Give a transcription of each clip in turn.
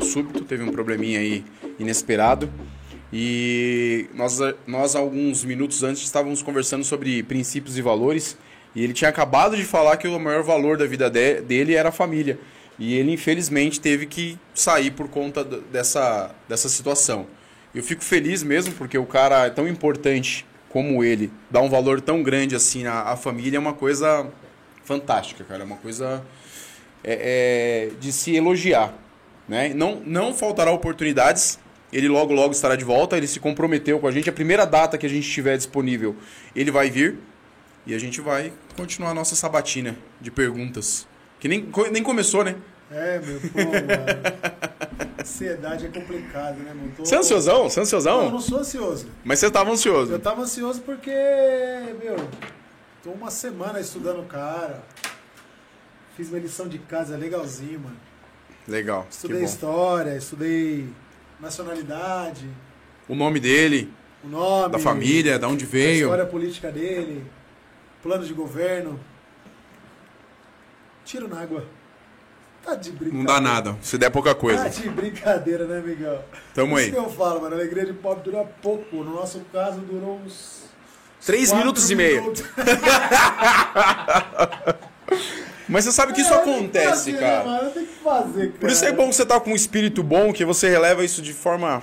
súbito, teve um probleminha aí inesperado. E nós, nós, alguns minutos antes, estávamos conversando sobre princípios e valores. E ele tinha acabado de falar que o maior valor da vida de, dele era a família. E ele, infelizmente, teve que sair por conta dessa, dessa situação. Eu fico feliz mesmo, porque o cara é tão importante como ele, dá um valor tão grande assim à, à família, é uma coisa fantástica, cara. É uma coisa é, é, de se elogiar. Né? Não, não faltará oportunidades. Ele logo, logo estará de volta. Ele se comprometeu com a gente. A primeira data que a gente tiver disponível, ele vai vir. E a gente vai continuar a nossa sabatina de perguntas. Que nem, nem começou, né? É, meu, pô, mano. Ansiedade é complicado, né, mano? Tô... Você é ansiosão? Você é ansiosão? Não, eu não sou ansioso. Mas você estava ansioso. Eu tava ansioso porque, meu, tô uma semana estudando cara. Fiz minha lição de casa legalzinho, mano. Legal. Estudei história, estudei nacionalidade. O nome dele. O nome. Da família, da onde veio. A história política dele. Plano de governo. Tiro na água. Tá de brincadeira. Não dá nada, se der pouca coisa. Tá de brincadeira, né, Miguel? Tamo aí. Isso que eu falo, mano. A alegria de pobre dura pouco. No nosso caso, durou uns. Três minutos e meio. Mas você sabe que isso é, acontece, cara. Por isso é bom que você tá com um espírito bom, que você releva isso de forma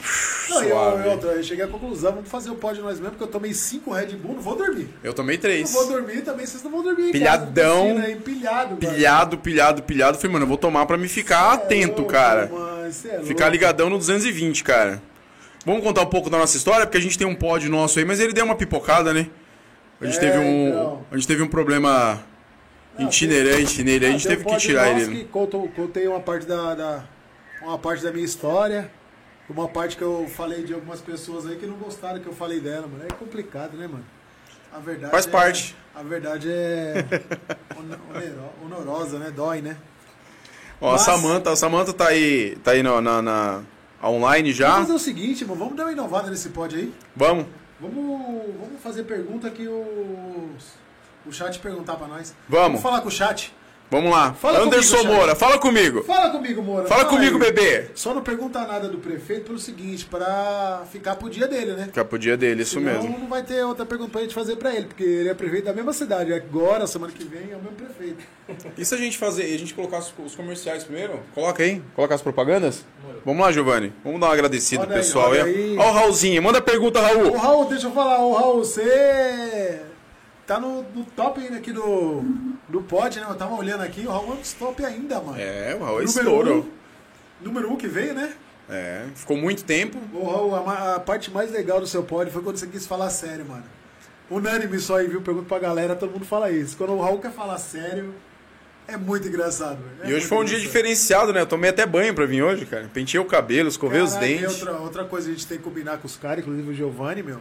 Não, suave. eu, eu, eu cheguei à conclusão, vamos fazer o pódio nós mesmo, porque eu tomei cinco Red Bull, não vou dormir. Eu tomei três. Não vou dormir também, vocês não vão dormir. Pilhadão. Cara, piscina, empilhado, Pilhado, pilhado, pilhado. Falei, mano, eu vou tomar pra me ficar Cê é atento, louco, cara. mano, é Ficar ligadão no 220, cara. Vamos contar um pouco da nossa história, porque a gente tem um pódio nosso aí, mas ele deu uma pipocada, né? A gente É, teve um. então. A gente teve um problema Não, itinerante nele, a gente teve que tirar ele. Que contou, contei uma parte da, da- uma parte da minha história, uma parte que eu falei de algumas pessoas aí que não gostaram que eu falei dela, mano. É complicado, né, mano? A verdade Faz é- parte. A verdade é honorosa, né? Dói, né? Ó, Mas- a Samanta, a Samanta tá aí, tá aí na, na- na- online já. Vamos fazer o seguinte, mano. Vamos dar uma inovada nesse pod aí. Vamos. Vamos, vamos fazer pergunta que o, o chat perguntar pra nós. Vamos. Vamos falar com o chat. Vamos lá. Fala Anderson comigo, Moura, fala comigo. Fala comigo, Moura. Fala comigo, aí. bebê. Só não pergunta nada do prefeito pelo seguinte, pra ficar pro dia dele, né? Ficar pro dia dele, isso Senão mesmo. não vai ter outra pergunta pra gente fazer pra ele, porque ele é prefeito da mesma cidade. Agora, semana que vem, é o mesmo prefeito. E se a gente fazer, a gente colocar os, comerciais primeiro? Coloca aí, coloca as propagandas? Vamos lá, Giovanni. Vamos dar uma agradecida pro pessoal aí. Ó o Raulzinho, manda pergunta, Ô Raul. Raul, deixa eu falar, ô Raul, você tá no, no top ainda aqui do, do pod, né? Eu tava olhando aqui, o Raul é um dos top ainda, mano. É, o Raul é Número estouro. um, número um que veio, né? É, ficou muito tempo. Ô Raul, a, a parte mais legal do seu pod foi quando você quis falar sério, mano. Unânime só aí, viu? Pergunto pra galera, todo mundo fala isso. Quando o Raul quer falar sério, é muito engraçado. É E hoje foi um dia diferenciado, né? Eu tomei até banho pra vir hoje, cara. Pentei o cabelo, escovei os Caraca, e dentes. Outra, outra coisa que a gente tem que combinar com os caras, inclusive o Giovanni, meu.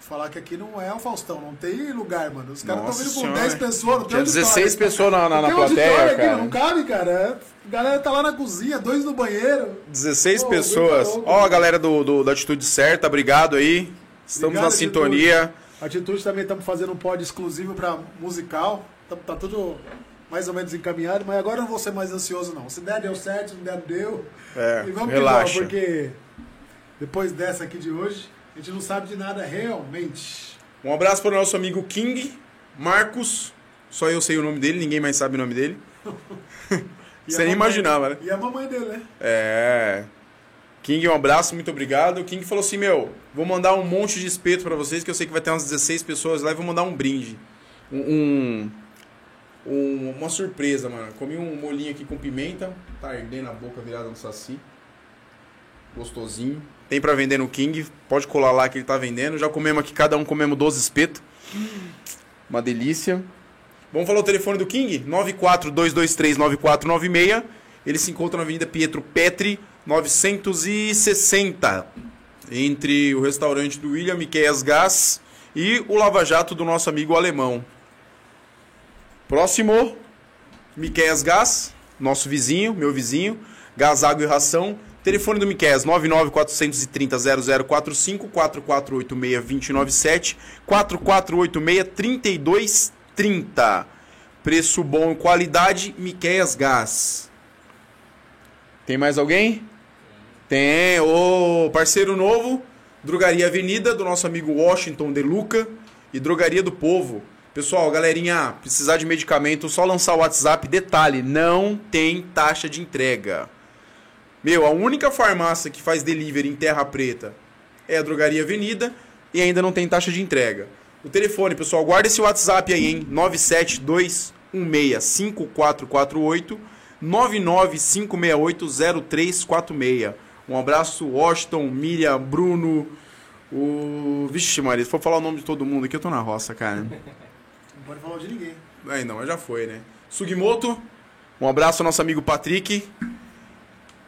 Falar que aqui não é o Faustão, não tem lugar, mano. Os caras estão vindo com Senhora. 10 pessoas, não tem Tinha auditório. 16 pessoas na, na, na plateia, aqui, cara. não cabe, cara. A galera tá lá na cozinha, dois no banheiro. 16 Pô, pessoas. Ó, a mano. galera do, do- da Atitude Certa, obrigado aí. Estamos Obrigado, na sintonia. Atitude também estamos fazendo um pod exclusivo para musical. Tá, tá tudo mais ou menos encaminhado, mas agora eu não vou ser mais ansioso, não. Se der, deu certo, se não der, não deu. É, e vamos relaxa. que vamos, porque depois dessa aqui de hoje, a gente não sabe de nada realmente. Um abraço para o nosso amigo King, Marcos. Só eu sei o nome dele, ninguém mais sabe o nome dele. Você nem mamãe- imaginava, né? E a mamãe dele, né? É. King, um abraço, muito obrigado. O King falou assim: Meu, vou mandar um monte de espeto pra vocês, que eu sei que vai ter umas 16 pessoas lá e vou mandar um brinde. Um- um- uma surpresa, mano. Comi um molinho aqui com pimenta, tá ardendo a boca virada no saci. Gostosinho. Tem pra vender no King, pode colar lá que ele tá vendendo. Já comemos aqui, cada um comemos 12 espetos. Uma delícia. Vamos falar o telefone do King? 942239496. Ele se encontra na Avenida Pietro Petri, 960. Entre o restaurante do William Miqueias Gás e o Lava Jato do nosso amigo alemão. Próximo, Miqueias Gás, nosso vizinho, meu vizinho. Gás, água e ração. Telefone do Miqueias, 99430-0045, 4486-297, 4486-3230. Preço bom e qualidade, Miqueias Gás. Tem mais alguém? Tem, o parceiro novo, Drogaria Avenida, do nosso amigo Washington De Luca e Drogaria do Povo. Pessoal, galerinha, precisar de medicamento, só lançar o WhatsApp. Detalhe, não tem taxa de entrega. Meu, a única farmácia que faz delivery em Terra Preta é a Drogaria Avenida e ainda não tem taxa de entrega. O telefone, pessoal, guarda esse WhatsApp aí, hein? 972165448 995680346. Um abraço, Washington, Miriam, Bruno, o. Vixe, Maria, se for falar o nome de todo mundo aqui, eu tô na roça, cara. Não pode falar de ninguém. Aí não, mas já foi, né? Sugimoto, um abraço ao nosso amigo Patrick.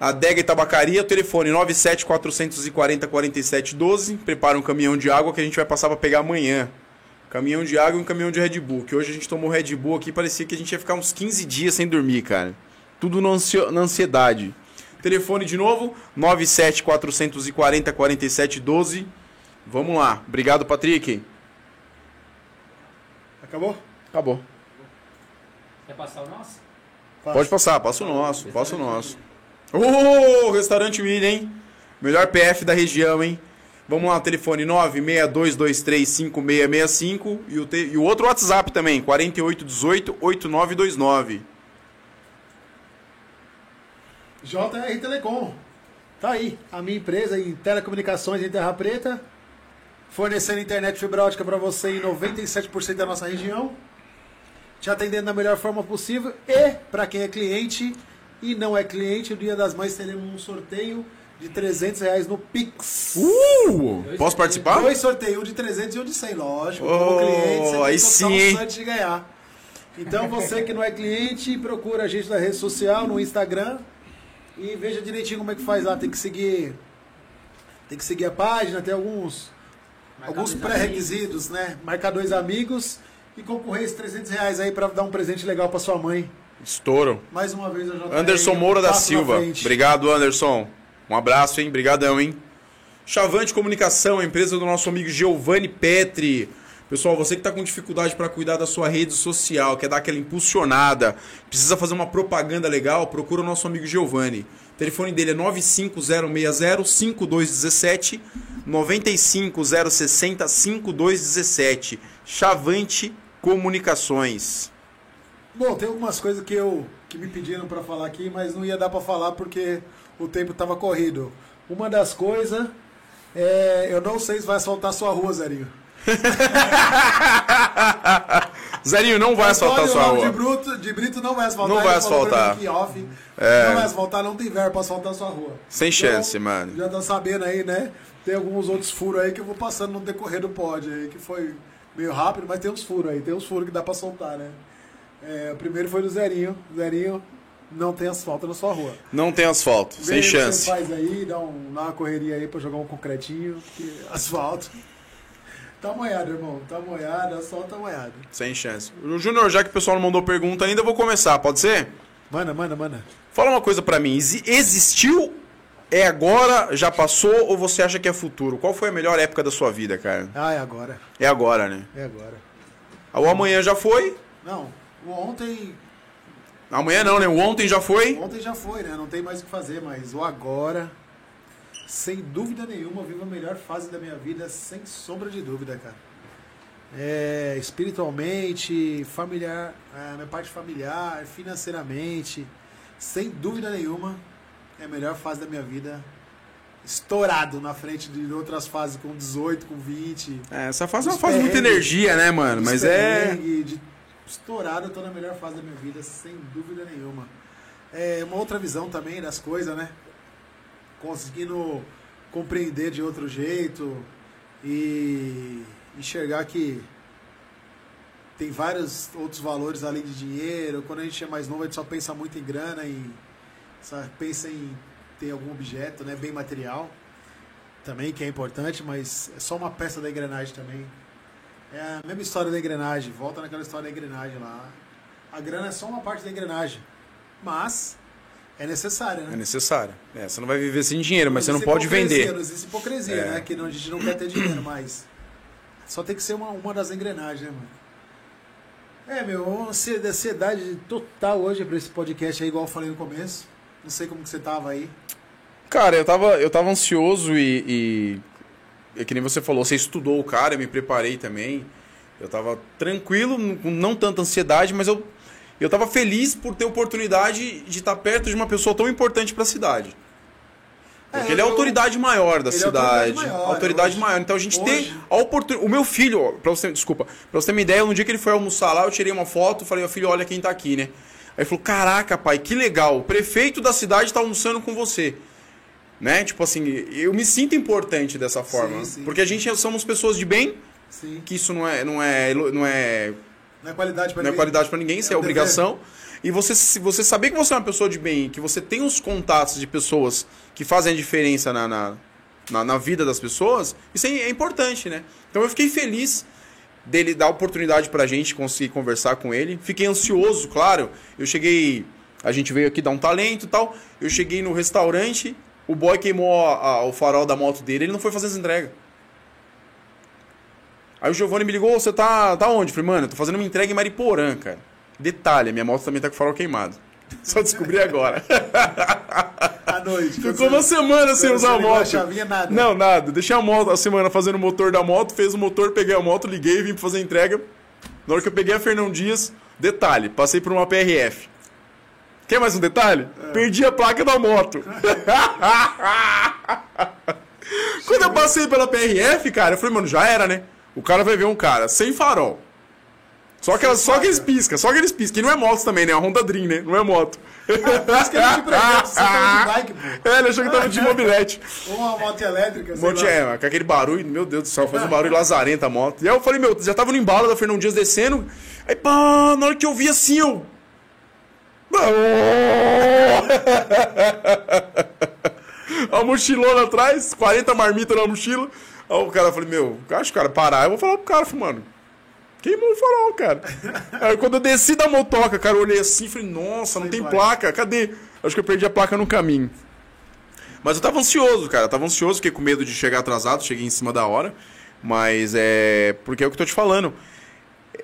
Adega e Tabacaria, o telefone 97440 4712. Prepara um caminhão de água que a gente vai passar para pegar amanhã. Caminhão de água e um caminhão de Red Bull. Que hoje a gente tomou Red Bull aqui, parecia que a gente ia ficar uns 15 dias sem dormir, cara. Tudo na ansiedade. Telefone de novo, 97440 4712. Vamos lá. Obrigado, Patrick. Acabou? Acabou. Quer passar o nosso? Pode passar, passa o nosso, passa o nosso. Ô, restaurante William, hein? Melhor PF da região, hein? Vamos lá, telefone 962235665 e o, te- e o outro WhatsApp também, 4818-8929. JR Telecom. Tá aí, a minha empresa em telecomunicações em Terra Preta, fornecendo internet fibra ótica para você em 97% da nossa região, te atendendo da melhor forma possível e para quem é cliente e não é cliente, no Dia das Mães teremos um sorteio de 300 reais no Pix. Uh! Posso participar? Dois sorteios, um de 300 e um de 100, lógico. Oh, Como cliente, você aí tem que sim, um de ganhar. Então você que não é cliente, procura a gente na rede social, no Instagram e veja direitinho como é que faz lá. Tem que seguir, tem que seguir a página, tem alguns, alguns dois pré-requisitos, né? Marcar dois amigos e concorrer esses 300 reais aí para dar um presente legal para sua mãe. Estouro. Mais uma vez eu já Anderson Moura da Silva. Obrigado, Anderson. Um abraço, hein? Brigadão, hein? Chavante Comunicação, a empresa do nosso amigo Giovanni Petri. Pessoal, você que está com dificuldade para cuidar da sua rede social, quer dar aquela impulsionada, precisa fazer uma propaganda legal, procura o nosso amigo Giovanni. O telefone dele é 95060-5217, 95060-5217. Chavante Comunicações. Bom, tem algumas coisas que eu que me pediram pra falar aqui, mas não ia dar pra falar porque o tempo tava corrido. Uma das coisas é, eu não sei se vai asfaltar sua rua, Zerinho. Zerinho, não vai asfaltar Antônio sua rua. De, Bruto, de Brito não vai asfaltar. Não vai asfaltar. mim off. É. Não vai asfaltar, não tem verbo pra asfaltar sua rua. Sem chance, mano. Já tá sabendo aí, né? Tem alguns outros furos aí que eu vou passando no decorrer do pod aí, que foi meio rápido, mas tem uns furos aí. Tem uns furos que dá pra soltar, né? É, o primeiro foi do Zerinho. Zerinho não tem asfalto na sua rua. Não tem asfalto, Vê sem chance. Você faz aí, dá, um, dá uma correria aí pra jogar um concretinho, que asfalto. Tá molhado, irmão. Tá molhado, asfalto tá molhado. Sem chance. O Júnior, já que o pessoal não mandou pergunta ainda, eu vou começar, pode ser? Manda, manda, manda. Fala uma coisa pra mim. exi- Existiu, é agora, já passou ou você acha que é futuro? Qual foi a melhor época da sua vida, cara? Ah, é agora. É agora, né? É agora. O amanhã já foi? Não, o ontem. Amanhã não, né? O ontem já foi? Ontem já foi, né? Não tem mais o que fazer, mas o agora, sem dúvida nenhuma, eu vivo a melhor fase da minha vida, sem sombra de dúvida, cara. É, espiritualmente, familiar, é, minha parte familiar, financeiramente, sem dúvida nenhuma, é a melhor fase da minha vida. Estourado na frente de outras fases com 18, com 20. É, essa fase é uma fase de muita energia, né, mano? Mas é. de estourado, eu tô na melhor fase da minha vida, sem dúvida nenhuma. É uma outra visão também das coisas, né? Conseguindo compreender de outro jeito e enxergar que tem vários outros valores além de dinheiro. Quando a gente é mais novo, a gente só pensa muito em grana e só pensa em ter algum objeto, né, bem material. Também que é importante, mas é só uma peça da engrenagem também. É a mesma história da engrenagem, volta naquela história da engrenagem lá. A grana é só uma parte da engrenagem, mas é necessária, É né? necessário. É, você não vai viver sem dinheiro, mas você não pode vender. Não existe hipocrisia, É. né? Que não- a gente não quer ter dinheiro, mas só tem que ser uma, uma das engrenagens, né, mano? É, meu, ansiedade total hoje pra esse podcast aí, igual eu falei no começo. Não sei como que você tava aí. Cara, eu tava, eu tava ansioso e, e. É que nem você falou, você estudou o cara, eu me preparei também. Eu tava tranquilo, com não tanta ansiedade, mas eu, eu tava feliz por ter oportunidade de estar perto de uma pessoa tão importante pra cidade. Porque É, ele é a eu- autoridade maior da Ele é a cidade. autoridade maior, autoridade hoje- maior. Então a gente tem hoje- a oportunidade. O meu filho, ó, pra você, desculpa, pra você ter uma ideia, no dia que ele foi almoçar lá, eu tirei uma foto, falei, filho, olha quem tá aqui, né? Aí ele falou: Caraca, pai, que legal, o prefeito da cidade tá almoçando com você. Né? Tipo assim, eu me sinto importante dessa forma. sim. Porque a gente somos pessoas de bem, Sim. que isso não é, não é, não é Não é qualidade pra não é ninguém. qualidade pra ninguém, isso é, um obrigação. E você, se você saber que você é uma pessoa de bem, que você tem os contatos de pessoas que fazem a diferença na, na, na, na vida das pessoas, isso é, é importante, né? Então eu fiquei feliz dele dar oportunidade pra gente conseguir conversar com ele. Fiquei ansioso, claro. Eu cheguei. A gente veio aqui dar um talento e tal. Eu cheguei no restaurante, o boy queimou a- a- o farol da moto dele, ele não foi fazer as entregas. Aí o Giovanni me ligou, você tá, tá onde? Eu falei, mano, eu tô fazendo uma entrega em Mariporã, cara. Detalhe, minha moto também tá com o farol queimado. Só descobri agora. À noite. Ficou uma semana sem usar a moto. chavinha, nada. Não, nada. Deixei a moto a semana fazendo o motor da moto, fez o motor, peguei a moto, liguei, vim pra fazer a entrega. Na hora que eu peguei a Fernão Dias, detalhe, passei por uma PRF. Quer mais um detalhe? Perdi a placa da moto. Quando eu passei pela PRF, cara, eu falei, mano, já era, né? O cara vai ver um cara sem farol. Só, aquelas, só aqueles pisca, só aqueles pisca. Que não é moto também, né? É uma Honda Dream, né? Não é moto. Isso que ele te prendeu, você tava de bike, pô. É, ele achou que tava de mobilete. Ou uma moto elétrica, sei Monte, é, com aquele barulho, meu Deus do céu, faz um barulho lazarento a moto. E aí eu falei, meu, já tava no embalo da Fernão Dias descendo. Aí, pá, na hora que eu vi assim, eu. a mochilona atrás, 40 marmitas na mochila. Aí o cara, falei, meu, acho que o cara parar, eu vou falar pro cara, mano, queimou o farol, cara. Aí quando eu desci da motoca, cara, eu olhei assim e falei, nossa, não tem placa. placa, cadê? Acho que eu perdi a placa no caminho. Mas eu tava ansioso, cara. Eu tava ansioso, fiquei com medo de chegar atrasado, cheguei em cima da hora. Mas é. Porque é o que eu tô te falando.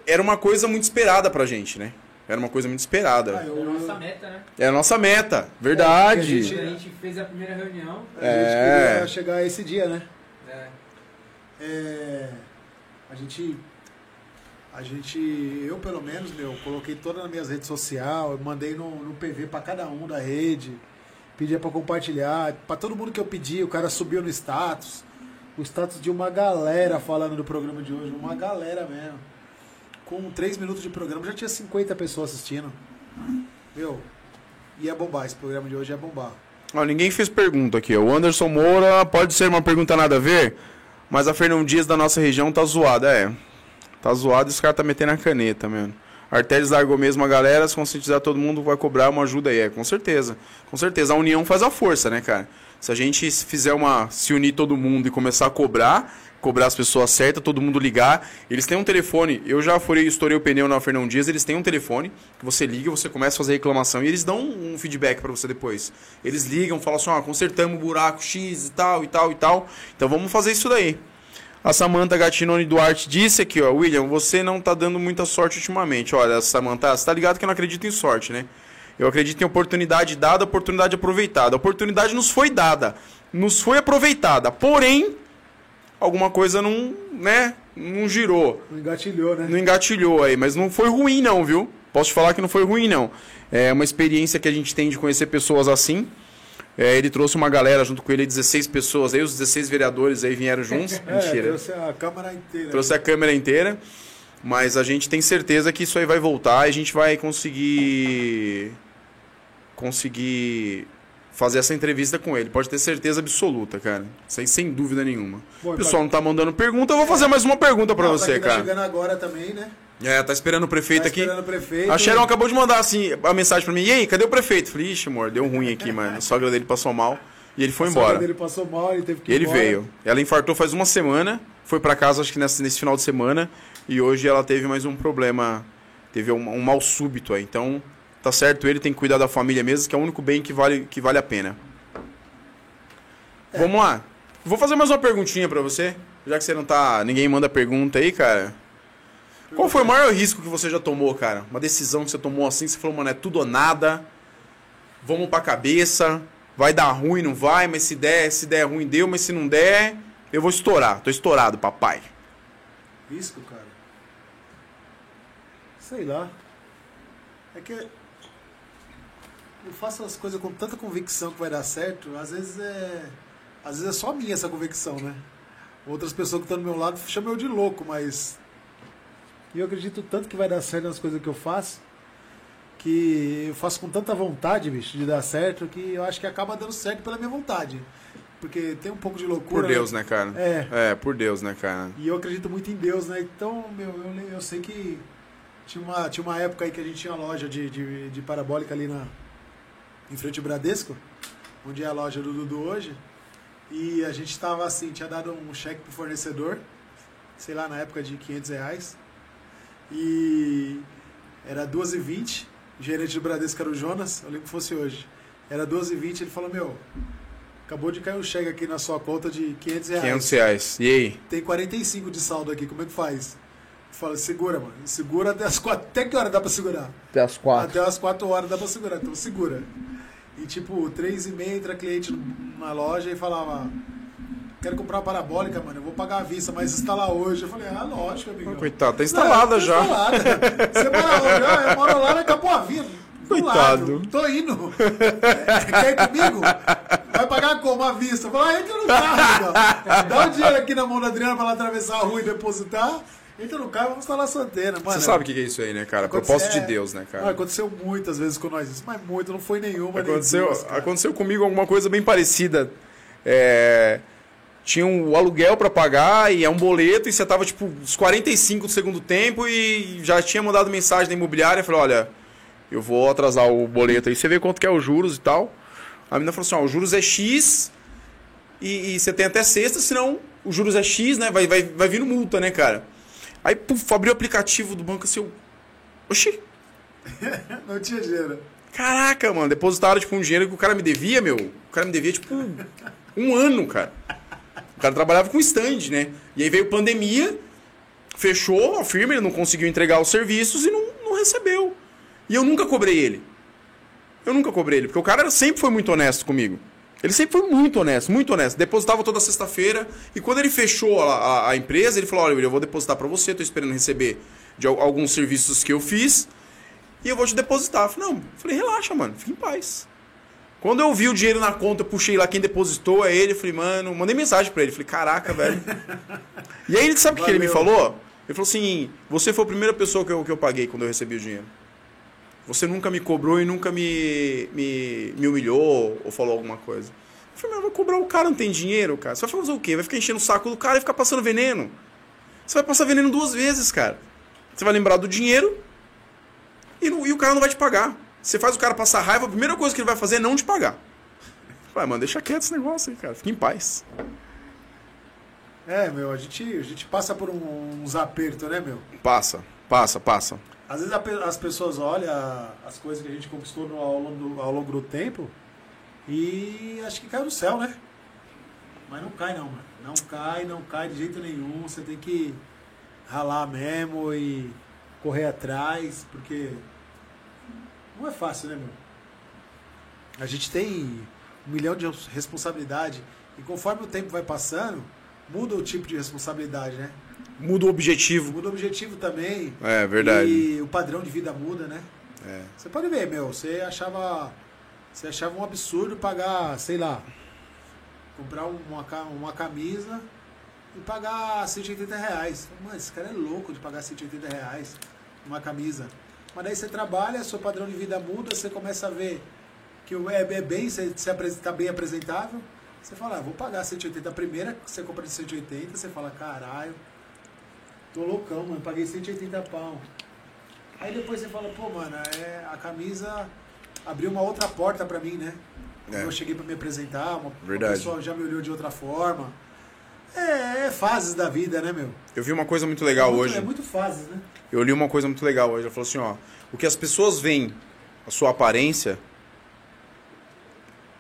Era uma coisa muito esperada pra gente, né? Era uma coisa muito esperada. Ah, eu- É a nossa meta, né? Era a nossa meta, verdade. É, a gente- a gente fez a primeira reunião, A gente É. queria chegar a esse dia, né? é, É, a gente. A gente. Eu, pelo menos, meu, coloquei todas nas minhas redes sociais, mandei no, no PV pra cada um da rede, pedia pra compartilhar. Pra todo mundo que eu pedi, o cara subiu no status. O status de uma galera falando do programa de hoje, uma galera mesmo. Com 3 minutos de programa já tinha 50 pessoas assistindo. Meu, ia bombar, esse programa de hoje ia bombar. Ó, ninguém fez pergunta aqui. O Anderson Moura pode ser uma pergunta nada a ver, mas a Fernão Dias da nossa região tá zoada. É. Tá zoado e os caras tá metendo a caneta, mano. Arteles largou mesmo a galera, se conscientizar todo mundo vai cobrar uma ajuda aí. É, com certeza. Com certeza. A união faz a força, né, cara? Se a gente fizer uma. se unir todo mundo e começar a cobrar, cobrar as pessoas certas, todo mundo ligar. Eles têm um telefone. Eu já furei, estourei o pneu na Fernão Dias, eles têm um telefone que você liga, você começa a fazer reclamação e eles dão um feedback pra você depois. Eles ligam, falam assim, ó, consertamos o buraco X e tal, e tal, e tal. Então vamos fazer isso daí. A Samanta Gatinoni Duarte disse aqui, ó, William, você não tá dando muita sorte ultimamente. Olha, Samanta, você tá ligado que eu não acredito em sorte, né? Eu acredito em oportunidade dada, oportunidade aproveitada. A oportunidade nos foi dada, nos foi aproveitada. Porém, alguma coisa não, né, não girou, Não engatilhou, né? não engatilhou aí, mas não foi ruim não, viu? Posso te falar que não foi ruim não. É uma experiência que a gente tem de conhecer pessoas assim. É, ele trouxe uma galera junto com ele, 16 pessoas, aí os 16 vereadores aí vieram juntos. É, Mentira. trouxe a câmera inteira. Trouxe a câmera inteira. Mas a gente tem certeza que isso aí vai voltar e a gente vai conseguir. Conseguir fazer essa entrevista com ele. Pode ter certeza absoluta, cara. Isso aí sem dúvida nenhuma. Bom, o pessoal não tá mandando pergunta, eu vou fazer mais uma pergunta pra Não, você, tá cara. chegando agora também, né? É, tá esperando o prefeito Tá aqui. esperando o prefeito. A Sharon acabou de mandar assim a mensagem pra mim. E aí, cadê o prefeito? Falei, ixi, amor, deu ruim aqui, mano. A sogra dele passou mal e ele foi A sogra embora. dele passou mal, ele teve que ir ele embora. veio. Ela infartou faz uma semana, foi pra casa acho que nesse, nesse final de semana e hoje ela teve mais um problema, teve um, um mal súbito aí. Então, tá certo, ele tem que cuidar da família mesmo, que é o único bem que vale, que vale a pena. Vamos lá. Vou fazer mais uma perguntinha pra você, já que você não tá, ninguém manda pergunta aí, cara. Qual foi o maior risco que você já tomou, cara? Uma decisão que você tomou assim, que você falou, mano, é tudo ou nada. Vamos pra cabeça. vai dar ruim, não vai, mas se der, se der ruim, deu, mas se não der, eu vou estourar. Tô estourado, papai. Risco, cara. Sei lá. É que eu faço as coisas com tanta convicção que vai dar certo, às vezes é. Às vezes é só minha essa convicção, né? Outras pessoas que estão do meu lado chamam eu de louco, mas. E eu acredito tanto que vai dar certo nas coisas que eu faço, que eu faço com tanta vontade, bicho, de dar certo, que eu acho que acaba dando certo pela minha vontade. Porque tem um pouco de loucura. Por Deus, né, cara? É. É, por Deus, né, cara? E eu acredito muito em Deus, né? Então, meu, eu, eu sei que tinha uma, tinha uma época aí que a gente tinha loja de, de, de parabólica ali na, em frente ao Bradesco, onde é a loja do Dudu hoje. E a gente tava assim, tinha dado um cheque pro fornecedor, sei lá, na época de 500 reais. E era 2h20, o gerente do Bradesco era o Jonas, eu lembro que fosse hoje. Era 2h20, ele falou, meu, acabou de cair um cheque aqui na sua conta de 500 reais. 500 reais. E aí? Tem 45 de saldo aqui, como é que faz? Fala, segura, mano. Segura até as quatro. Até que hora dá pra segurar? Até as Até as 4 horas dá pra segurar, então segura. E tipo, 3 e meia entra cliente na loja e falava, quero comprar uma parabólica, mano, eu vou pagar à vista, mas instalar hoje. Eu falei, ah, lógico, amigo. Coitado, tá instalada já. Instalada. Você mora? Ah, eu moro lá na Capoavina. do Coitado. lado. Tô indo. É, quer ir comigo? Vai pagar como? À vista. Fala, ah, entra no carro. Dá o dinheiro aqui na mão da Adriana pra ela atravessar a rua e depositar. Entra no carro e vamos instalar a antena. Mano, Você sabe o que é isso aí, né, cara? Propósito de. Deus, né, cara? aconteceu muitas vezes com nós isso, mas muito, não foi nenhuma. Aconteceu, aconteceu comigo alguma coisa bem parecida. É, tinha um aluguel pra pagar e é um boleto e você tava tipo uns 45 do segundo tempo e já tinha mandado mensagem da imobiliária, falei, olha, eu vou atrasar o boleto aí, você vê quanto que é os juros e tal. A menina falou assim, ó, os juros é X e, e você tem até sexta, senão os juros é X, né? Vai, vai, vai vindo multa, né, cara? Aí, puf, abri o aplicativo do banco assim, eu... Oxi, Não tinha dinheiro. Caraca, mano, depositaram tipo um dinheiro que o cara me devia, meu. O cara me devia tipo um, ano, cara. O cara trabalhava com stand, né? E aí veio pandemia, fechou a firma, ele não conseguiu entregar os serviços e não, não recebeu. E eu nunca cobrei ele. Eu nunca cobrei ele, porque o cara sempre foi muito honesto comigo. Ele sempre foi muito honesto, muito honesto. Depositava toda sexta-feira e quando ele fechou a, a- a empresa, ele falou: Olha, eu vou depositar pra você, tô esperando receber de al- alguns serviços que eu fiz e eu vou te depositar. Eu falei, não, eu falei, relaxa, mano, fica em paz. Quando eu vi o dinheiro na conta, eu puxei lá quem depositou, é ele, eu falei, mano, mandei mensagem pra ele, falei, caraca, velho. e aí ele sabe o que ele me falou? Ele falou assim, você foi a primeira pessoa que eu, que eu paguei quando eu recebi o dinheiro. Você nunca me cobrou e nunca me, me, me humilhou ou falou alguma coisa. Eu falei, mas vai cobrar o cara, não tem dinheiro, cara. Você vai fazer o quê? Vai ficar enchendo o saco do cara e ficar passando veneno. Você vai passar veneno duas vezes, cara. Você vai lembrar do dinheiro e, não- e o cara não vai te pagar. Você faz o cara passar raiva, a primeira coisa que ele vai fazer é não te pagar. Vai, mano, deixa quieto esse negócio aí, cara. Fica em paz. É, meu, a gente, a gente passa por um- uns apertos, né, meu? Passa, passa, passa. Às vezes as pessoas olham as coisas que a gente conquistou ao, longo do, ao longo do tempo e acho que caiu do céu, né? Mas não cai não, mano. Não cai, não cai de jeito nenhum. Você tem que ralar mesmo e correr atrás, porque não é fácil, né, meu? A gente tem um milhão de responsabilidade e conforme o tempo vai passando, muda o tipo de responsabilidade, né? Muda o objetivo. Muda o objetivo também. É, verdade. E o padrão de vida muda, né? É. Você pode ver, meu, você achava. Você achava um absurdo pagar, sei lá, comprar uma, uma camisa e pagar 180 reais. Mano, esse cara é louco de pagar 180 reais uma camisa. Mas daí você trabalha, seu padrão de vida muda, você começa a ver que o- é, é bem, você se está bem apresentável. Você fala, ah, vou pagar 180 a primeira, você compra de 180, você fala, caralho, tô loucão, mano, paguei 180 pau. Aí depois você fala, pô, mano, é, a camisa abriu uma outra porta pra mim, né? Quando É. eu cheguei pra me apresentar, uma, uma Verdade. pessoa já me olhou de outra forma. É, é fases da vida, né, meu? Eu vi uma coisa muito legal é muito, hoje. É muito fases, né? Eu li uma coisa muito legal hoje. Ela falou assim, ó. O que as pessoas veem, a sua aparência,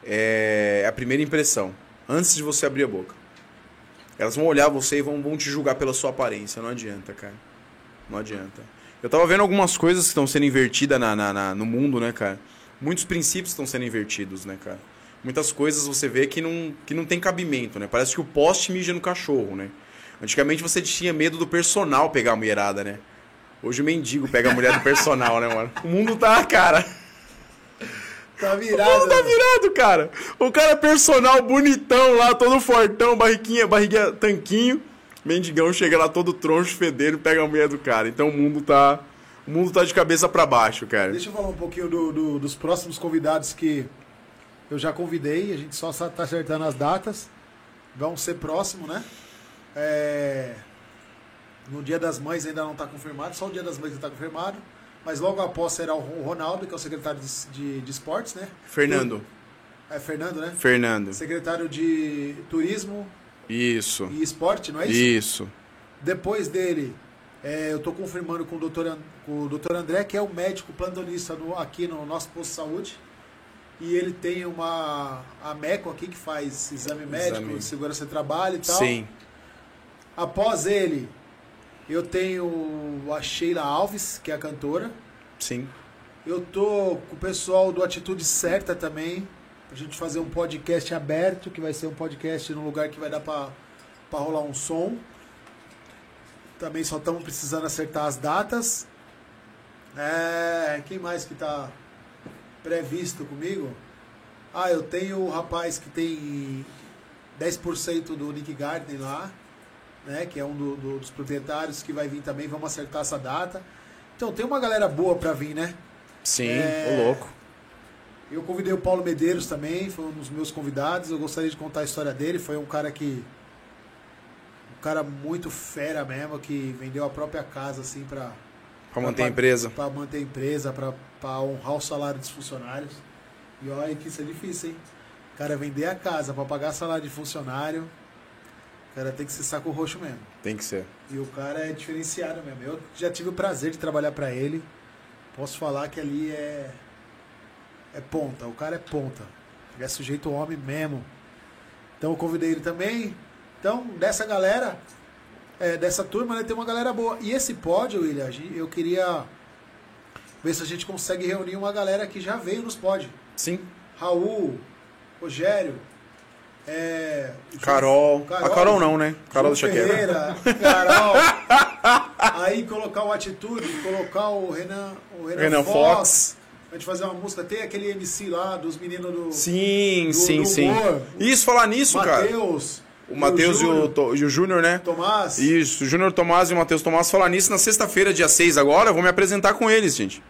é a primeira impressão. Antes de você abrir a boca. Elas vão olhar você e vão, vão te julgar pela sua aparência. Não adianta, cara. Não adianta. Eu tava vendo algumas coisas que estão sendo invertidas na, na- na- no mundo, né, cara? Muitos princípios estão sendo invertidos, né, cara? muitas coisas você vê que não, que não tem cabimento, né? Parece que o poste mija no cachorro, né? Antigamente você tinha medo do personal pegar a mulherada, né? Hoje o mendigo pega a mulher do personal, né, mano? O mundo tá, cara. Tá O virado. mundo tá virado, cara. O cara personal, bonitão lá, todo fortão, barriguinha, barriguinha, tanquinho. Mendigão chega lá todo troncho, fedendo, pega a mulher do cara. Então o mundo tá. O mundo tá de cabeça pra baixo, cara. Deixa eu falar um pouquinho do- do- dos próximos convidados que eu já convidei. A gente só tá acertando as datas. Vão ser próximo, né? É, No Dia das Mães ainda não está confirmado, só o Dia das Mães está confirmado. Mas logo após será o Ronaldo, que é o secretário de, de, de esportes, né? Fernando. É Fernando, né? Fernando. Secretário de Turismo Isso. e Esporte, não é isso? Isso. Depois dele, é, eu estou confirmando com o, doutor, com o doutor André, que é o médico plantonista no- aqui no nosso posto de saúde. E ele tem uma a MECO aqui que faz exame médico, Exame. de segurança de trabalho e tal. Sim. Após ele, eu tenho a Sheila Alves, que é a cantora. Sim. Eu tô com o pessoal do Atitude Certa também, pra gente fazer um podcast aberto, que vai ser um podcast num lugar que vai dar pra, pra rolar um som. Também só estamos precisando acertar as datas. É, quem mais que tá previsto comigo? Ah, eu tenho o rapaz que tem 10% do Nick Garden lá, né? Que é um do- do- dos proprietários que vai vir também. Vamos acertar essa data. Então tem uma galera boa pra vir, né? Sim. É. Ô louco. Eu convidei o Paulo Medeiros também, foi um dos meus convidados. Eu gostaria de contar a história dele. Foi um cara que. Um cara muito fera mesmo, que vendeu a própria casa, assim, pra. Pra manter a empresa. Pra manter a empresa, pra, pra honrar o salário dos funcionários. E olha que isso é difícil, hein? O cara vender a casa pra pagar salário de funcionário. O cara tem que ser saco roxo mesmo. Tem que ser. E o cara é diferenciado mesmo. Eu já tive o prazer de trabalhar pra ele. Posso falar que ali é. É ponta. O cara é ponta. Ele é sujeito homem mesmo. Então eu convidei ele também. Então, dessa galera, é, dessa turma, né, tem uma galera boa. E esse pódio, William, eu queria ver se a gente consegue reunir uma galera que já veio nos pódios. Sim. Raul, Rogério, é, Ju- Carol. A Carol não, né? Carol quieto. Ferreira, Carol. Aí colocar o Atitude, colocar o Renan, o Renan, Renan Fox, Fox. A gente fazer uma música. Tem aquele MC lá dos meninos do Sim, Do- sim, do sim. humor. Isso, falar nisso, cara. Matheus. O Matheus e o, Júnior, To- e o Júnior, né? Tomás. Isso, o Júnior Tomás e o Matheus Tomás falar nisso na sexta-feira, dia 6 agora, eu vou me apresentar com eles, gente.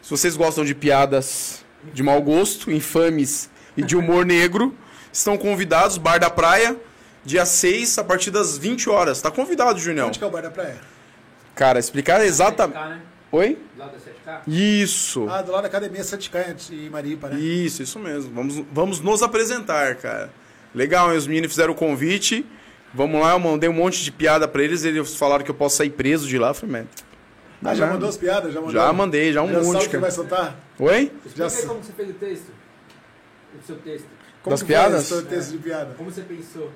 Se vocês gostam de piadas de mau gosto, infames e de humor negro, estão convidados, Bar da Praia, dia 6, a partir das 20 horas. Tá convidado, Junião. Onde que é o bar da praia? Cara, explicar exatamente... 7K, né? Oi? Do lado da 7K? Isso. Ah, do lado da academia 7K em Maripa, né? Isso, isso mesmo. Vamos, vamos nos apresentar, cara. Legal, hein? os meninos fizeram o convite. Vamos lá, eu mandei um monte de piada pra eles. Eles falaram que eu posso sair preso de lá. Eu falei, man, Ah, já mandou as piadas? Já mandou? já mandei, já um já sabe monte, o que cara. vai soltar? Oi? Explica Já sei. como você fez o texto. O seu texto. Como Das foi piadas? texto de piada? Como você pensou?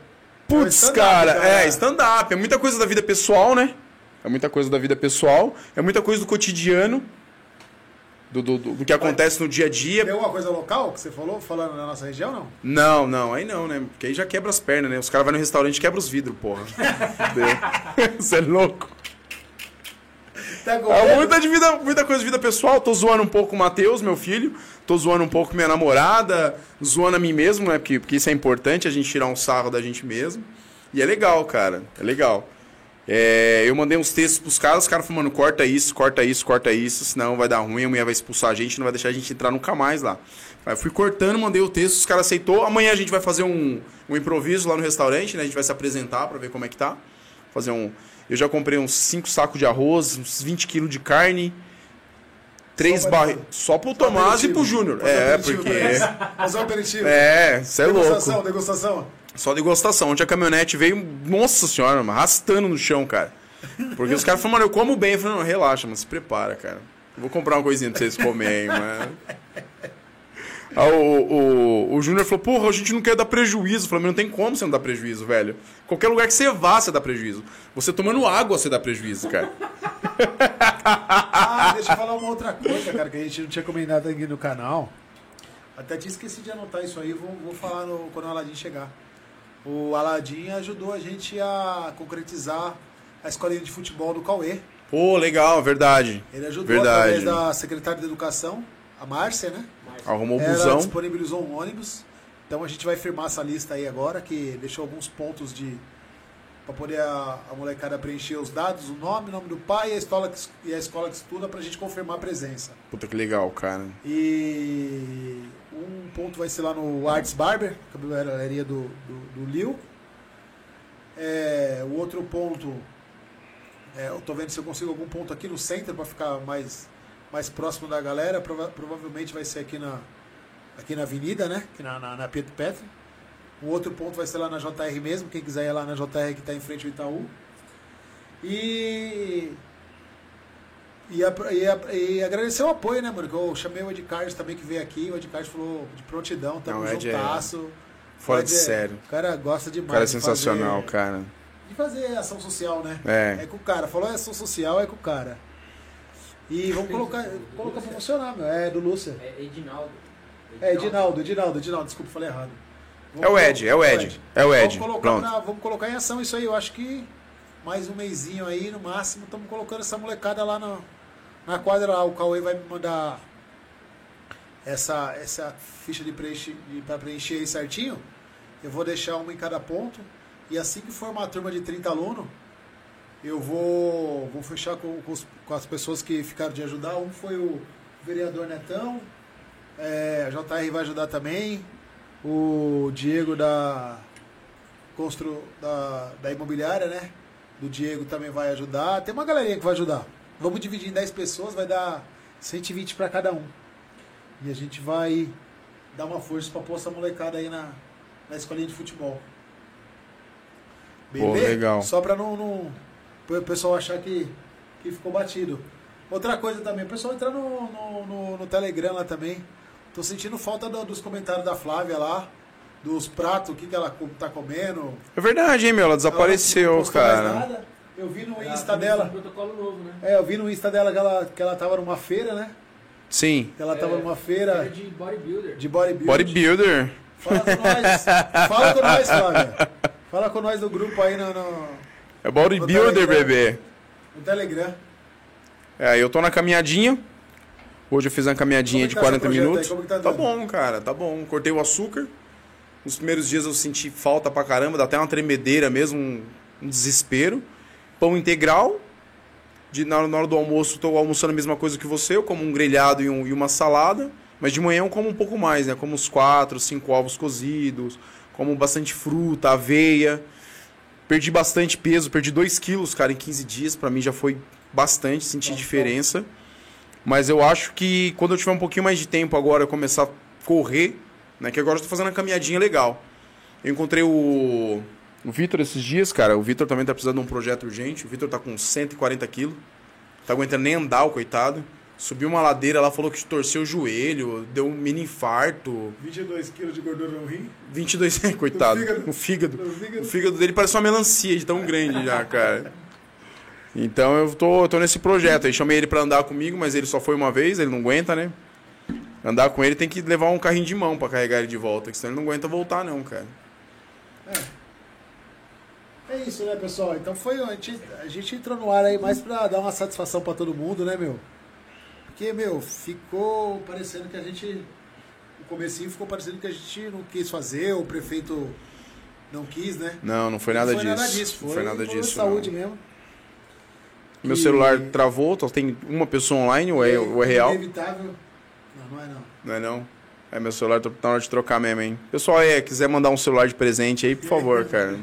Putz, stand-up, cara, cara. é, stand-up. É muita coisa da vida pessoal, né? É muita coisa da vida pessoal. É muita coisa do cotidiano. Do, do, do- do que acontece no dia a dia. Tem alguma coisa local que você falou, falando na nossa região, não? Não, não, aí não, né? Porque aí já quebra as pernas, né? Os caras vão no restaurante e quebram os vidros, porra. Você é louco. Tá É muita, de vida, muita coisa de vida pessoal. Tô zoando um pouco o Matheus, meu filho. Tô zoando um pouco minha namorada. Zoando a mim mesmo, né? Porque, porque isso é importante, a gente tirar um sarro da gente mesmo. E é legal, cara. É legal. É, eu mandei uns textos pros caras, os caras mano, corta isso, corta isso, corta isso, senão vai dar ruim, a mulher vai expulsar a gente, não vai deixar a gente entrar nunca mais lá. Aí eu fui cortando, mandei o texto, os caras aceitou. Amanhã a gente vai fazer um, um improviso lá no restaurante, né? A gente vai se apresentar pra ver como é que tá. Fazer um. Eu já comprei uns 5 sacos de arroz, uns 20 quilos de carne. Três barras. Só pro Tomás e pro Júnior. É, porque. Fazer um aperitivo. É, você é degustação, louco. degustação. Só degustação. Ontem a caminhonete veio, nossa senhora, mano, arrastando no chão, cara. Porque os caras falaram, mano, eu como bem. Eu falei, não, relaxa, mano, se prepara, cara. Vou comprar uma coisinha pra vocês comerem, mano. O, o, o Júnior falou, porra, a gente não quer dar prejuízo. Eu falei, mas não tem como você não dar prejuízo, velho. Qualquer lugar que você vá, você dá prejuízo. Você tomando água, você dá prejuízo, cara. Ah, deixa eu falar uma outra coisa, cara, que a gente não tinha comentado aqui no canal. Até tinha esqueci de anotar isso aí, vou, vou falar no- quando o Aladim chegar. O Aladim ajudou a gente a concretizar a escolinha de futebol do Cauê. Pô, legal, verdade. Ele ajudou Verdade. através da secretária de Educação, a Márcia, né? Arrumou o busão. disponibilizou um ônibus. Então a gente vai firmar essa lista aí agora, que deixou alguns pontos de para poder a, a molecada preencher os dados, o nome, o nome do pai e a escola que, e a escola que estuda pra gente confirmar a presença. Puta que legal, cara. E um ponto vai ser lá no Arts Barber, cabeleireria do, do, do Lil. É, o outro ponto, é, eu tô vendo se eu consigo algum ponto aqui no centro para ficar mais, mais próximo da galera. Prova- provavelmente vai ser aqui na, aqui na avenida, né? Aqui na, na, na Pietro Petri. O outro ponto vai ser lá na JR mesmo, quem quiser ir lá na JR que está em frente ao Itaú. E e, a- e a- e agradecer o apoio, né, mano? Que eu chamei o Ed Carlos também que veio aqui. O Ed Carlos falou de prontidão, tamo Não, o é juntasso. Fora O de é- sério. O cara gosta O demais. cara é sensacional, fazer- cara. De fazer ação social, né? É. É com o cara. Falou ação social, é com o cara. E vamos colocar, colocar pra funcionar, meu. É do Lúcia. É Edinaldo. É, Edinaldo, Edinaldo, Edinaldo, desculpa, falei errado. É o Ed, é o Ed. É o Ed. Vamos colocar, Pronto. na- vamos colocar em ação isso aí. Eu acho que mais um mêsinho aí, no máximo, estamos colocando essa molecada lá na, na quadra lá. O Cauê vai me mandar essa, essa ficha de preencher, de, pra preencher aí certinho. Eu vou deixar uma em cada ponto. E assim que formar a turma de 30 alunos, eu vou, vou fechar com, com, os- com as pessoas que ficaram de ajudar. Um foi o vereador Netão, é, a JR vai ajudar também, o Diego da, constru, da, da imobiliária, né? Do Diego também vai ajudar. Tem uma galerinha que vai ajudar. Vamos dividir em 10 pessoas, vai dar 120 para cada um. E a gente vai dar uma força para pôr essa molecada aí na, na escolinha de futebol. Legal. Só para não, não o pessoal achar que, que ficou batido. Outra coisa também, o pessoal entrar no, no, no, no Telegram lá também. Tô sentindo falta do- dos comentários da Flávia lá, dos pratos, o que, que ela tá comendo. É verdade, hein, meu? Ela Ela desapareceu, mais cara. nada. Eu vi no Ela Insta um dela. protocolo novo, né? É, eu vi no Insta dela que ela, que ela tava numa feira, né? Sim. Que ela tava É, numa feira de bodybuilder. de. Bodybuilder. Fala com nós. Fala com nós, Flávia. Fala com nós do grupo aí no, no, É bodybuilder, bebê. no Telegram. É, eu tô na caminhadinha. Hoje eu fiz uma caminhadinha de que tá 40 projeto aí? minutos. Como que tá tá bom, cara, tá bom. Cortei o açúcar. Nos primeiros dias eu senti falta pra caramba, dá até uma tremedeira mesmo, um, um desespero. Pão integral. De, na, hora- na hora do almoço, tô almoçando a mesma coisa que você, eu como um grelhado e, um- e uma salada. Mas de manhã eu como um pouco mais, né? Como uns 4, 5 ovos cozidos, como bastante fruta, aveia. Perdi bastante peso, perdi 2 quilos, cara, em 15 dias. Pra mim já foi bastante, senti diferença. Mas eu acho que quando eu tiver um pouquinho mais de tempo agora, eu começar a correr, né? Que agora eu tô fazendo uma caminhadinha legal. Eu encontrei o, o Vitor esses dias, cara. O Vitor também tá precisando de um projeto urgente. O Vitor tá com 140 quilos. Tá aguentando nem andar, o coitado. Subiu uma ladeira lá, falou que torceu o joelho, deu um mini infarto. 22 quilos de gordura no rim. 22, coitado. fígado. O fígado. No fígado. O fígado dele parece uma melancia de tão grande já, cara. Então eu tô, tô nesse projeto aí. Chamei ele pra andar comigo, mas ele só foi uma vez, ele não aguenta, né? Andar com ele tem que levar um carrinho de mão pra carregar ele de volta, que senão ele não aguenta voltar, não, cara. É isso, né, pessoal? Então foi. A gente, a gente entrou no ar aí mais pra dar uma satisfação pra todo mundo, né, meu? Porque, meu, ficou parecendo que a gente. O comecinho ficou parecendo que a gente não quis fazer, o prefeito não quis, né? Não, não foi nada não foi disso. nada disso, foi, Não foi nada disso. saúde não. mesmo. Meu Que- celular travou, só tem uma pessoa online, ou é, ou é real? Inevitável. Não, não é não. Não é não? É meu celular, tá na hora de trocar mesmo, hein? Pessoal, é, quiser mandar um celular de presente aí, por favor, cara.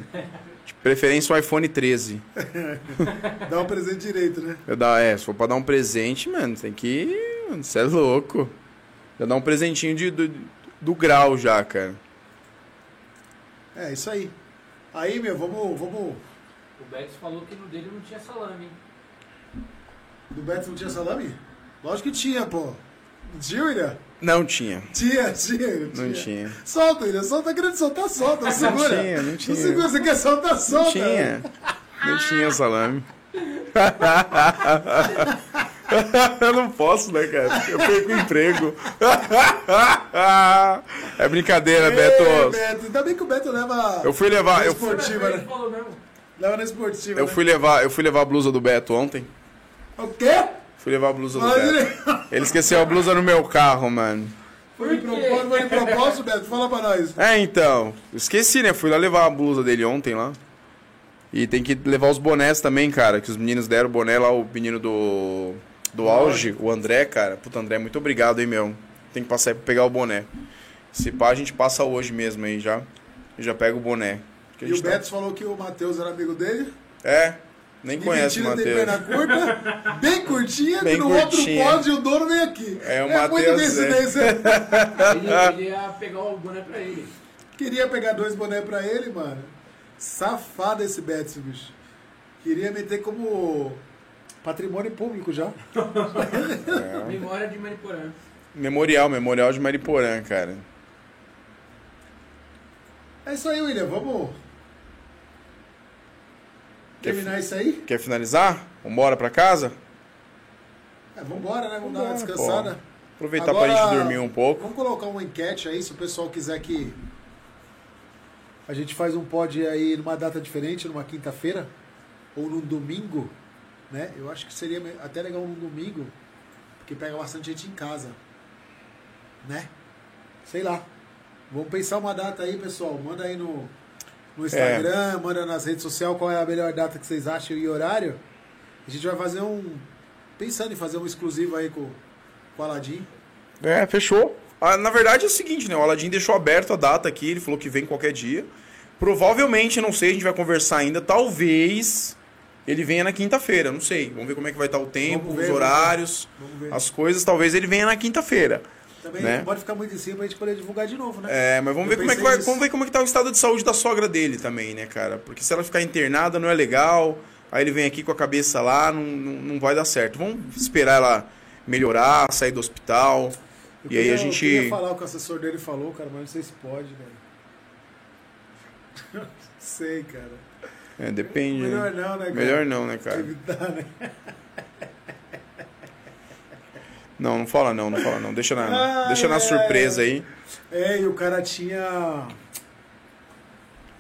Preferência o iPhone 13. Dá um presente direito, né? Eu dar, é, se for pra dar um presente, mano, tem que. Você é louco. Já dá um presentinho de, do, do grau já, cara. É, isso aí. Aí, meu, vamos. vamos O Betis falou que no dele não tinha salame, hein? do Beto não tinha salame? Lógico que tinha, pô. Não tinha, William? Não tinha. Tinha, tinha. Não tinha. Solta, William. Solta, querendo soltar, solta. Não segura. tinha, não tinha. Não segura, você quer soltar, solta. Não tinha. Não tinha salame. eu não posso, né, cara? Eu perco o emprego. é brincadeira, Ei, Beto. Beto. Ainda bem que o Beto leva. Eu fui levar, na eu, esportiva, Ele né? Leva na esportiva. eu né? fui levar, eu fui levar a blusa do Beto ontem. O quê? Fui levar a blusa do Fala Beto. Ele esqueceu a blusa no meu carro, mano. Foi quê? propósito, foi propósito, Beto? Fala pra nós. É, então. Esqueci, né? Fui lá levar a blusa dele ontem lá. E tem que levar os bonés também, cara. Que os meninos deram o boné lá, o menino do. Do auge, o André, cara. Puta, André, muito obrigado, hein, meu. Tem que passar aí pra pegar o boné. Se pá, a gente passa hoje mesmo aí já. Já pega o boné. E o tá- Beto falou que o Matheus era amigo dele. É, nem conhece o Matheus. perna curta, bem curtinha, Bem que no curtinha. outro pódio o dono vem aqui. É, o muita Matheus, é. coincidência. Ele, ele ia pegar o boné pra ele. Queria pegar dois bonés pra ele, mano. Safado esse Beto, bicho. Queria meter como patrimônio público já. É. Memória de Mariporã. Memorial, memorial de Mariporã, cara. É isso aí, William. Vamos terminar isso aí? Quer finalizar? Vambora pra casa? É, vambora, né? Vamos dar uma descansada. Aproveitar Agora, pra gente dormir um pouco. Vamos colocar uma enquete aí, se o pessoal quiser que a gente faz um pod aí numa data diferente, numa quinta-feira ou num domingo, né? Eu acho que seria até legal num domingo, porque pega bastante gente em casa, né? Sei lá. Vamos pensar uma data aí, pessoal. Manda aí no, no Instagram, manda nas redes sociais qual é a melhor data que vocês acham e horário. A gente vai fazer um. Pensando em fazer um exclusivo aí com, com o Aladim. É, fechou. Ah, na verdade é o seguinte, né? O Aladim deixou aberto a data aqui, ele falou que vem qualquer dia. Provavelmente, não sei, a gente vai conversar ainda. Talvez ele venha na quinta-feira, não sei. Vamos ver como é que vai estar o tempo, ver, os horários, as coisas. Talvez ele venha na quinta-feira. Também né? não pode ficar muito em cima pra gente poder divulgar de novo, né? É, mas vamos Eu ver como é que vai, vamos ver como é que tá o estado de saúde da sogra dele também, né, cara? Porque se ela ficar internada não é legal. Aí ele vem aqui com a cabeça lá, não, não, não vai dar certo. Vamos esperar ela melhorar, sair do hospital. Eu e aí queria- a gente Eu queria falar o que o assessor dele falou, cara, mas não sei se pode, velho. sei, cara. É, depende. né? Melhor não, né, cara? Melhor não, né, cara? Evitar, né? Não, não fala não, não fala não. Deixa na, Ai, deixa na ai, surpresa aí. É, e o cara tinha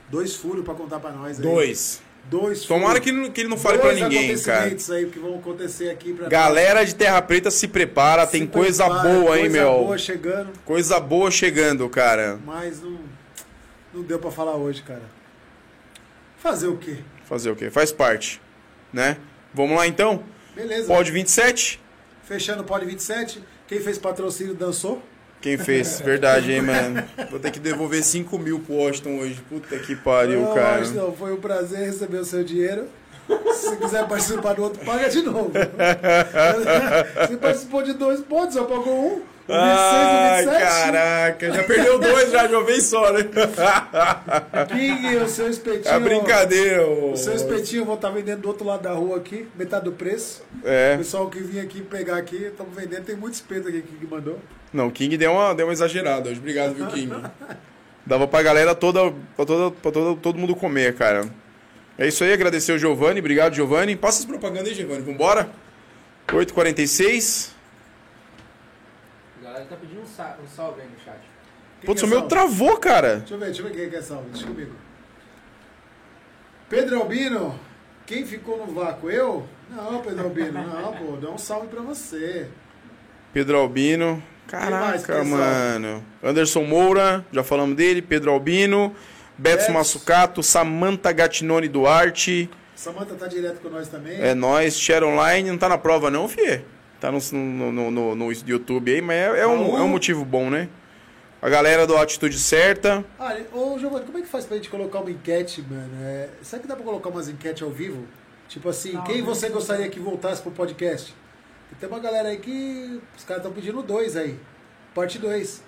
dois furos pra contar pra nós aí. Dois. Dois Tomara furos. que, não- que ele não fale pra Dois ninguém, cara. aí que vão acontecer aqui pra Galera de Terra Preta se prepara, nós. tem Se coisa prepara, boa, coisa meu? boa chegando, Coisa boa chegando, cara. mas não, não deu pra falar hoje, cara. Fazer o quê? Fazer o quê? Faz parte, né? Vamos lá então? Beleza. Pod 27. Fechando o Pod 27. Quem fez patrocínio dançou. Quem fez? Verdade, hein, mano? Vou ter que devolver 5 mil pro Washington hoje. Puta que pariu, não, cara. não, foi um prazer receber o seu dinheiro. Se quiser participar do outro, paga de novo. Você participou de dois pontos, só pagou um. O 26 Ai, e o 27. caraca, já perdeu dois já de uma vez só, né? King, o seu espetinho. É brincadeira, ô. O seu espetinho eu vou estar vendendo do outro lado da rua aqui, metade do preço. O É. pessoal que vinha aqui pegar aqui, estamos vendendo. Tem muito espeto aqui que mandou. Não, o King deu uma, deu uma exagerada hoje. Obrigado, viu, King? Dava pra galera toda, pra, toda, pra toda, todo mundo comer, cara. É isso aí, agradecer o Giovanni. Obrigado, Giovanni. Passa as propagandas aí, Giovanni. Vambora? 8h46. A galera tá pedindo um, sa- um salve aí no chat. Quem Putz, o meu salve? travou, cara. Deixa eu ver, deixa eu ver quem é que é salve. Deixa comigo. Pedro Albino, quem ficou no vácuo? Eu? Não, Pedro Albino, não, pô, dá um salve pra você. Pedro Albino. Caraca, mano. Anderson Moura, já falamos dele. Pedro Albino. Beto. Massucato. Samantha Gatinone Duarte. Samanta tá direto com nós também. É nós. Share Online. Não tá na prova, não, Fê? Tá no, no, no, no- no YouTube aí, mas é, é um, é um motivo bom, né? A galera do Atitude Certa. Ah, ô Giovanni, como é que faz pra gente colocar uma enquete, mano? É, será que dá pra colocar umas enquetes ao vivo? Tipo assim, Não, quem não você gostaria que voltasse pro podcast? E tem uma galera aí que os caras estão pedindo dois aí. Parte 2.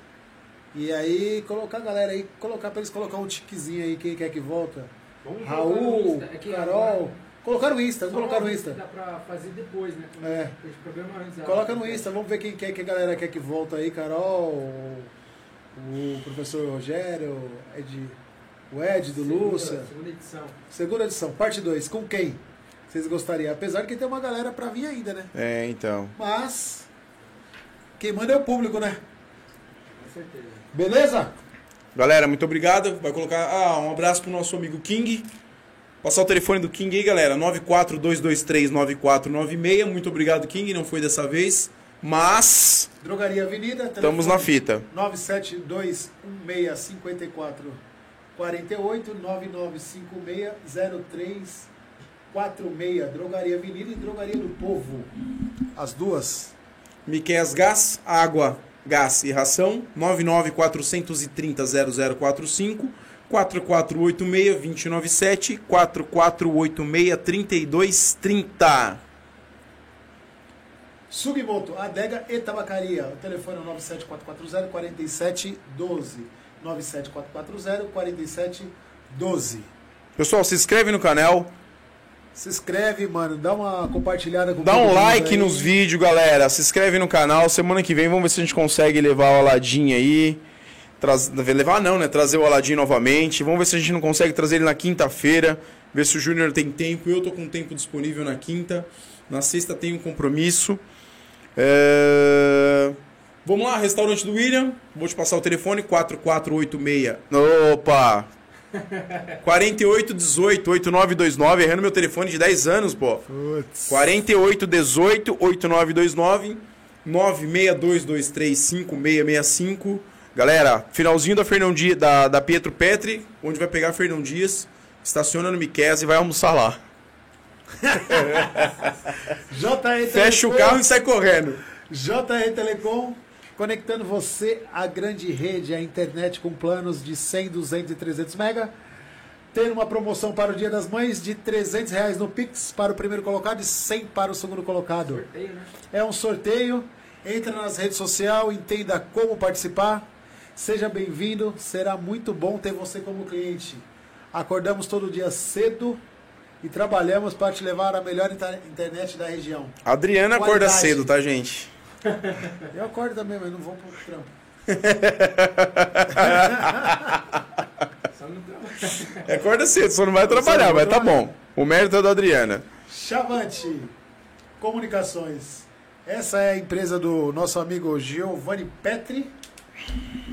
E aí, colocar a galera aí, colocar pra eles colocar um tiquezinho aí, quem quer que volta. Vamos Raul. É que Carol. agora- Colocar no Insta, Só vamos colocar no Insta. Dá pra fazer depois, né? É. Esse programa antes. ah, Coloca no Insta, vamos ver quem quer que a galera quer que volta aí, Carol, o, o professor Rogério, Ed, o Ed do Segunda- Lúcia. Segunda edição. Segunda edição, parte 2. Com quem? Vocês gostariam. Apesar que tem uma galera pra vir ainda, né? É, então. Mas. Quem manda é o público, né? Com certeza. Beleza? Galera, muito obrigado. Vai colocar. Ah, um abraço pro nosso amigo King. Passar o telefone do King aí, galera. 942239496. Muito obrigado, King. Não foi dessa vez. Mas. Drogaria Avenida. Estamos na fita. 972165448 99560346 Drogaria Avenida e Drogaria do Povo. As duas. Miqueias Gás, água, gás e ração. 994300045. 4486-297. 4486-3230. Submoto, Adega e Tabacaria. O telefone é 97440-4712. 97440-4712. Pessoal, se inscreve no canal. Se inscreve, mano. Dá uma compartilhada com Dá um like aí. nos vídeos, galera. Se inscreve no canal. Semana que vem vamos ver se a gente consegue levar o Aladim aí. Traz... Levar não, né? Trazer o Aladim novamente. Vamos ver se a gente não consegue trazer ele na quinta-feira. Ver se o Júnior tem tempo. Eu tô com tempo disponível na quinta. Na sexta tem um compromisso. É... Vamos lá, restaurante do William. Vou te passar o telefone 4486. Opa! 4818 8929, errando meu telefone de 10 anos, pô. Putz. 4818 8929 962235665. Galera, finalzinho da Fernão Dias, da, da Pietro Petri, onde vai pegar Fernão Dias, estaciona no Miquez e vai almoçar lá. JR Fecha o carro e sai correndo. JR Telecom, conectando você à grande rede, à internet com planos de 100, 200 e 300 mega. Tendo uma promoção para o Dia das Mães de 300 reais no Pix para o primeiro colocado e 100 para o segundo colocado. Sorteio, né? É um sorteio. Entra nas redes sociais, entenda como participar. Seja bem-vindo. Será muito bom ter você como cliente. Acordamos todo dia cedo e trabalhamos para te levar a melhor inter- internet da região. Adriana acorda Qualidade. cedo, tá, gente? Eu acordo também, mas não vou pro trampo. Acorda cedo, só não vai trabalhar, mas tá bom. O mérito é da Adriana. Chavante Comunicações. Essa é a empresa do nosso amigo Giovanni Petri,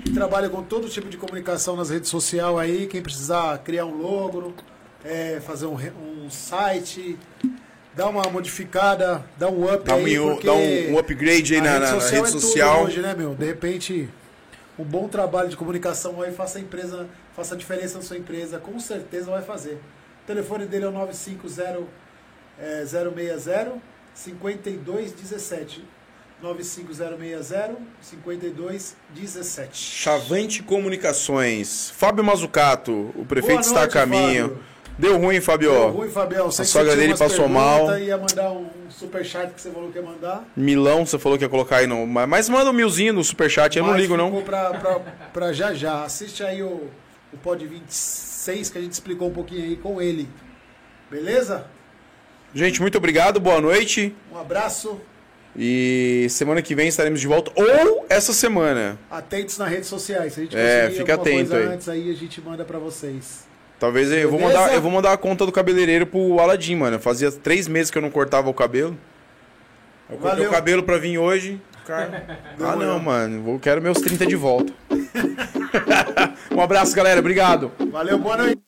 que trabalha com todo tipo de comunicação nas redes sociais aí. Quem precisar criar um logo, é, fazer um, um site, dar uma modificada, dar um up Dá um, aí. dá um, um upgrade aí na, rede é tudo social. hoje, né, meu? De repente, um bom trabalho de comunicação aí faça a empresa, faça a diferença na sua empresa, com certeza vai fazer. O telefone dele é o 950 é, 060 5217. 95060 5217. Chavante Comunicações. Fábio Mazucato, o prefeito Boa está a noite, caminho. Fábio. Deu ruim, Fábio. Deu ruim, Fabião. Sei A sogra dele passou mal. Ia mandar um superchat que você falou que ia mandar. Milão, você falou que ia colocar aí no. Mas manda um milzinho no superchat, eu não Mas ligo, não. Pra, pra, pra já já. Assiste aí o, o Pod 26 que a gente explicou um pouquinho aí com ele. Beleza? Gente, muito obrigado, boa noite. Um abraço. E semana que vem estaremos de volta. Ou essa semana. Atentos nas redes sociais. Se a gente É, fica atento aí. antes aí, a gente manda pra vocês. Talvez eu vou mandar, eu vou mandar a conta do cabeleireiro pro Aladim, mano. Fazia três meses que eu não cortava o cabelo. Eu cortei Valeu. o cabelo pra vir hoje. Cara... ah, não, mano. Vou, quero meus 30 de volta. um abraço, galera. Obrigado. Valeu, boa noite.